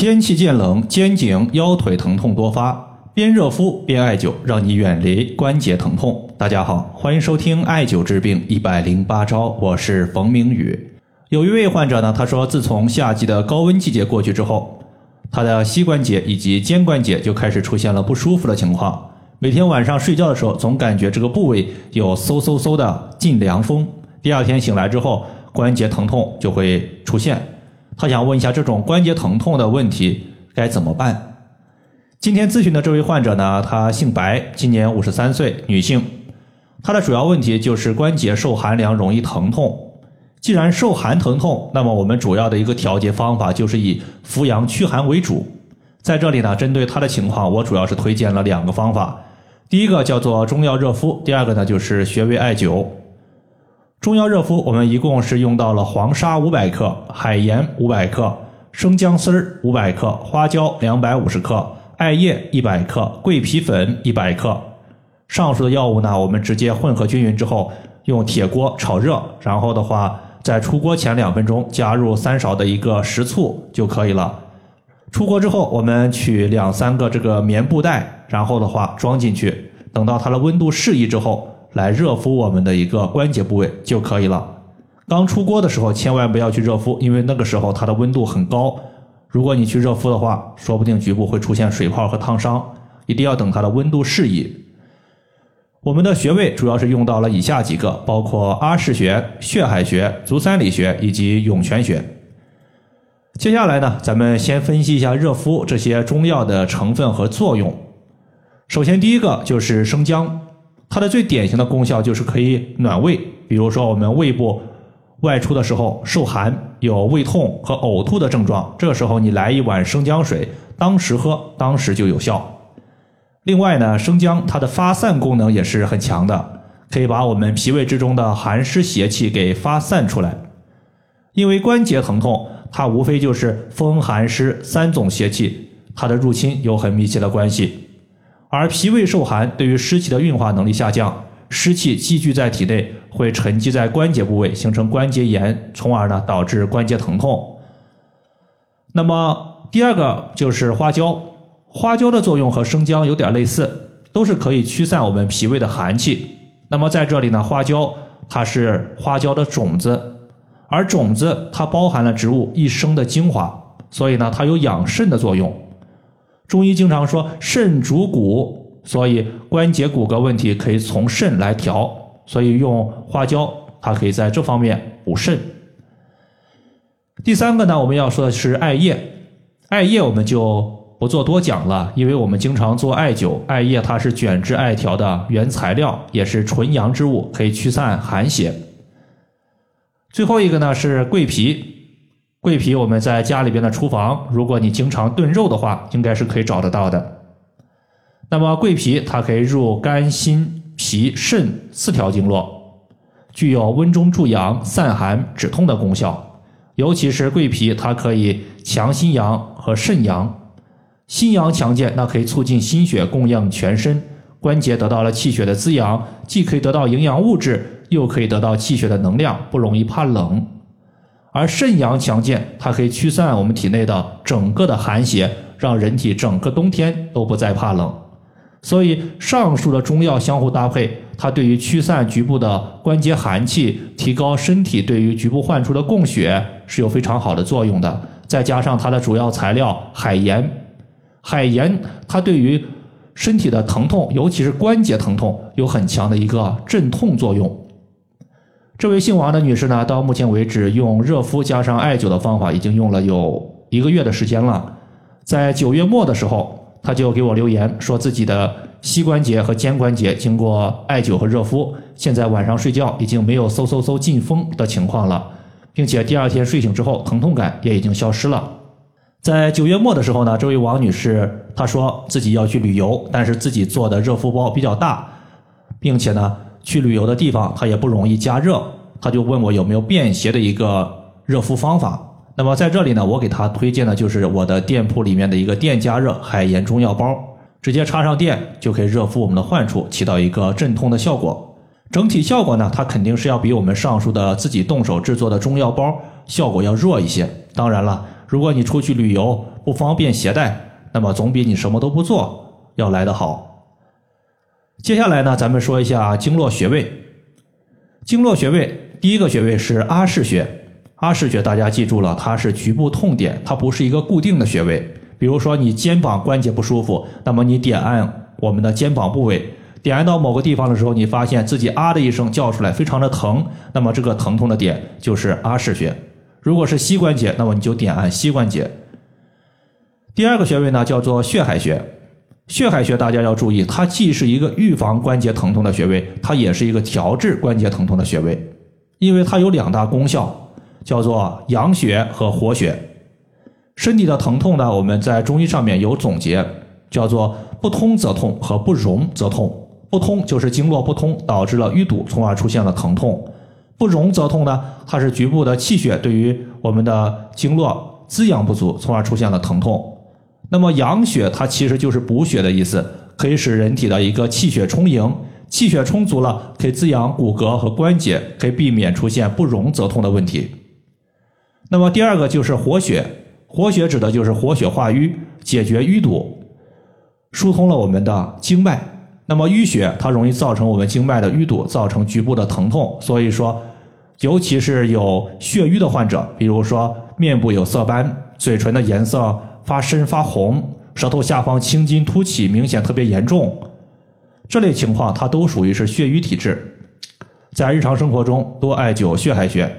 天气渐冷，肩颈、腰腿疼痛多发，边热敷边艾灸，让你远离关节疼痛。大家好，欢迎收听艾灸治病一百零八招，我是冯明宇。有一位患者呢，他说自从夏季的高温季节过去之后，他的膝关节以及肩关节就开始出现了不舒服的情况，每天晚上睡觉的时候总感觉这个部位有嗖嗖嗖的进凉风，第二天醒来之后关节疼痛就会出现。他想问一下，这种关节疼痛的问题该怎么办？今天咨询的这位患者呢，他姓白，今年五十三岁，女性。她的主要问题就是关节受寒凉容易疼痛。既然受寒疼痛，那么我们主要的一个调节方法就是以扶阳驱寒为主。在这里呢，针对她的情况，我主要是推荐了两个方法。第一个叫做中药热敷，第二个呢就是穴位艾灸。中药热敷，我们一共是用到了黄沙五百克、海盐五百克、生姜丝儿五百克、花椒两百五十克、艾叶一百克、桂皮粉一百克。上述的药物呢，我们直接混合均匀之后，用铁锅炒热，然后的话，在出锅前两分钟加入三勺的一个食醋就可以了。出锅之后，我们取两三个这个棉布袋，然后的话装进去，等到它的温度适宜之后。来热敷我们的一个关节部位就可以了。刚出锅的时候千万不要去热敷，因为那个时候它的温度很高。如果你去热敷的话，说不定局部会出现水泡和烫伤。一定要等它的温度适宜。我们的穴位主要是用到了以下几个，包括阿是穴、血海穴、足三里穴以及涌泉穴。接下来呢，咱们先分析一下热敷这些中药的成分和作用。首先，第一个就是生姜。它的最典型的功效就是可以暖胃，比如说我们胃部外出的时候受寒，有胃痛和呕吐的症状，这时候你来一碗生姜水，当时喝，当时就有效。另外呢，生姜它的发散功能也是很强的，可以把我们脾胃之中的寒湿邪气给发散出来。因为关节疼痛，它无非就是风寒湿三种邪气，它的入侵有很密切的关系。而脾胃受寒，对于湿气的运化能力下降，湿气积聚在体内，会沉积在关节部位，形成关节炎，从而呢导致关节疼痛。那么第二个就是花椒，花椒的作用和生姜有点类似，都是可以驱散我们脾胃的寒气。那么在这里呢，花椒它是花椒的种子，而种子它包含了植物一生的精华，所以呢它有养肾的作用。中医经常说肾主骨，所以关节骨骼问题可以从肾来调，所以用花椒，它可以在这方面补肾。第三个呢，我们要说的是艾叶，艾叶我们就不做多讲了，因为我们经常做艾灸，艾叶它是卷制艾条的原材料，也是纯阳之物，可以驱散寒邪。最后一个呢是桂皮。桂皮，我们在家里边的厨房，如果你经常炖肉的话，应该是可以找得到的。那么桂皮它可以入肝、心、脾、肾四条经络，具有温中助阳、散寒止痛的功效。尤其是桂皮，它可以强心阳和肾阳，心阳强健，那可以促进心血供应全身，关节得到了气血的滋养，既可以得到营养物质，又可以得到气血的能量，不容易怕冷。而肾阳强健，它可以驱散我们体内的整个的寒邪，让人体整个冬天都不再怕冷。所以上述的中药相互搭配，它对于驱散局部的关节寒气，提高身体对于局部患处的供血是有非常好的作用的。再加上它的主要材料海盐，海盐它对于身体的疼痛，尤其是关节疼痛，有很强的一个镇痛作用。这位姓王的女士呢，到目前为止用热敷加上艾灸的方法已经用了有一个月的时间了。在九月末的时候，她就给我留言，说自己的膝关节和肩关节经过艾灸和热敷，现在晚上睡觉已经没有嗖嗖嗖进风的情况了，并且第二天睡醒之后疼痛感也已经消失了。在九月末的时候呢，这位王女士她说自己要去旅游，但是自己做的热敷包比较大，并且呢。去旅游的地方，它也不容易加热，他就问我有没有便携的一个热敷方法。那么在这里呢，我给他推荐的就是我的店铺里面的一个电加热海盐中药包，直接插上电就可以热敷我们的患处，起到一个镇痛的效果。整体效果呢，它肯定是要比我们上述的自己动手制作的中药包效果要弱一些。当然了，如果你出去旅游不方便携带，那么总比你什么都不做要来得好。接下来呢，咱们说一下经络穴位。经络穴位第一个穴位是阿是穴，阿是穴大家记住了，它是局部痛点，它不是一个固定的穴位。比如说你肩膀关节不舒服，那么你点按我们的肩膀部位，点按到某个地方的时候，你发现自己啊的一声叫出来，非常的疼，那么这个疼痛的点就是阿是穴。如果是膝关节，那么你就点按膝关节。第二个穴位呢，叫做血海穴。血海穴大家要注意，它既是一个预防关节疼痛的穴位，它也是一个调治关节疼痛的穴位，因为它有两大功效，叫做养血和活血。身体的疼痛呢，我们在中医上面有总结，叫做不通则痛和不容则痛。不通就是经络不通导致了淤堵，从而出现了疼痛；不容则痛呢，它是局部的气血对于我们的经络滋养不足，从而出现了疼痛。那么养血它其实就是补血的意思，可以使人体的一个气血充盈，气血充足了，可以滋养骨骼和关节，可以避免出现不容则痛的问题。那么第二个就是活血，活血指的就是活血化瘀，解决淤堵，疏通了我们的经脉。那么淤血它容易造成我们经脉的淤堵，造成局部的疼痛。所以说，尤其是有血瘀的患者，比如说面部有色斑，嘴唇的颜色。发深发红，舌头下方青筋凸起，明显特别严重，这类情况它都属于是血瘀体质，在日常生活中多艾灸血海穴。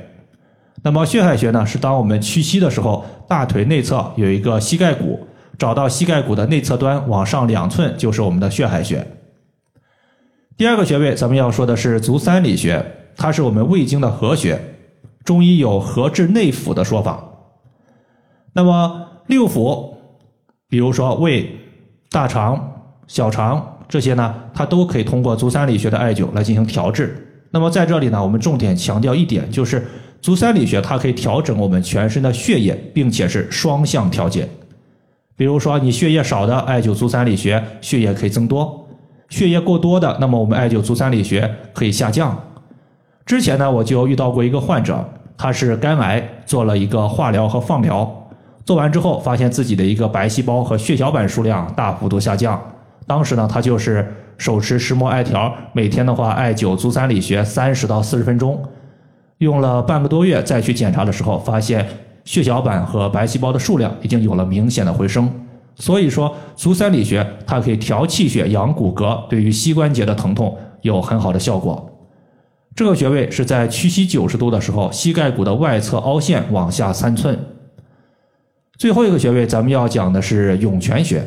那么血海穴呢，是当我们屈膝的时候，大腿内侧有一个膝盖骨，找到膝盖骨的内侧端往上两寸就是我们的血海穴。第二个穴位咱们要说的是足三里穴，它是我们胃经的合穴，中医有合治内腑的说法。那么六腑，比如说胃、大肠、小肠这些呢，它都可以通过足三里穴的艾灸来进行调治。那么在这里呢，我们重点强调一点，就是足三里穴它可以调整我们全身的血液，并且是双向调节。比如说你血液少的，艾灸足三里穴，血液可以增多；血液过多的，那么我们艾灸足三里穴可以下降。之前呢，我就遇到过一个患者，他是肝癌，做了一个化疗和放疗。做完之后，发现自己的一个白细胞和血小板数量大幅度下降。当时呢，他就是手持石墨艾条，每天的话艾灸足三里穴三十到四十分钟，用了半个多月，再去检查的时候，发现血小板和白细胞的数量已经有了明显的回升。所以说，足三里穴它可以调气血、养骨骼，对于膝关节的疼痛有很好的效果。这个穴位是在屈膝九十度的时候，膝盖骨的外侧凹陷往下三寸。最后一个穴位，咱们要讲的是涌泉穴，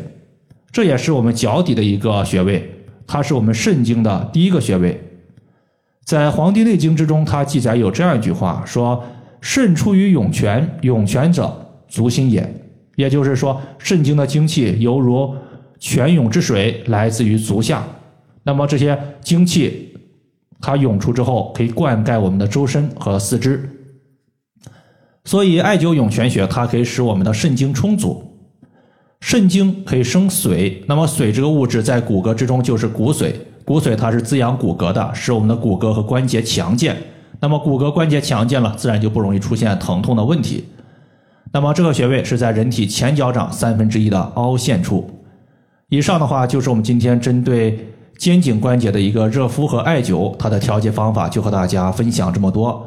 这也是我们脚底的一个穴位，它是我们肾经的第一个穴位。在《黄帝内经》之中，它记载有这样一句话，说：“肾出于涌泉，涌泉者，足心也。”也就是说，肾经的精气犹如泉涌之水，来自于足下。那么这些精气它涌出之后，可以灌溉我们的周身和四肢。所以，艾灸涌泉穴，它可以使我们的肾精充足。肾精可以生髓，那么髓这个物质在骨骼之中就是骨髓，骨髓它是滋养骨骼的，使我们的骨骼和关节强健。那么骨骼关节强健了，自然就不容易出现疼痛的问题。那么这个穴位是在人体前脚掌三分之一的凹陷处。以上的话就是我们今天针对肩颈关节的一个热敷和艾灸，它的调节方法就和大家分享这么多。